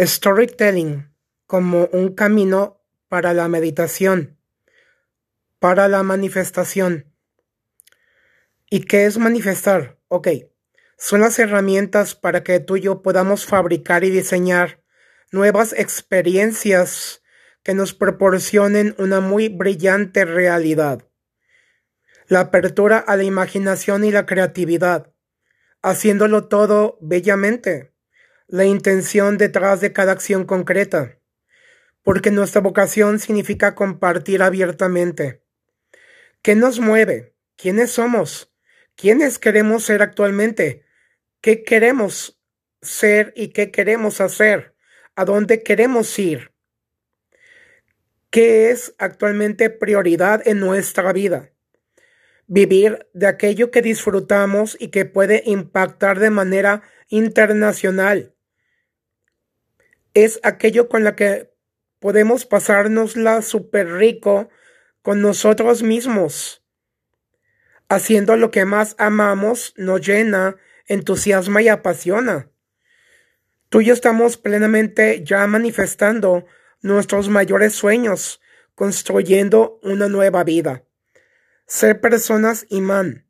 Storytelling como un camino para la meditación, para la manifestación. ¿Y qué es manifestar? Ok, son las herramientas para que tú y yo podamos fabricar y diseñar nuevas experiencias que nos proporcionen una muy brillante realidad. La apertura a la imaginación y la creatividad, haciéndolo todo bellamente la intención detrás de cada acción concreta, porque nuestra vocación significa compartir abiertamente. ¿Qué nos mueve? ¿Quiénes somos? ¿Quiénes queremos ser actualmente? ¿Qué queremos ser y qué queremos hacer? ¿A dónde queremos ir? ¿Qué es actualmente prioridad en nuestra vida? Vivir de aquello que disfrutamos y que puede impactar de manera internacional es aquello con la que podemos pasárnosla súper rico con nosotros mismos. Haciendo lo que más amamos nos llena, entusiasma y apasiona. Tú y yo estamos plenamente ya manifestando nuestros mayores sueños, construyendo una nueva vida. Ser personas imán,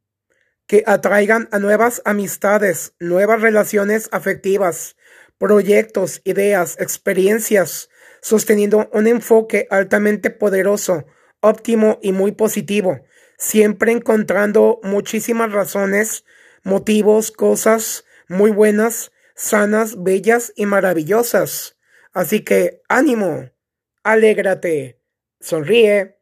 que atraigan a nuevas amistades, nuevas relaciones afectivas, proyectos, ideas, experiencias, sosteniendo un enfoque altamente poderoso, óptimo y muy positivo, siempre encontrando muchísimas razones, motivos, cosas muy buenas, sanas, bellas y maravillosas. Así que ánimo, alégrate, sonríe.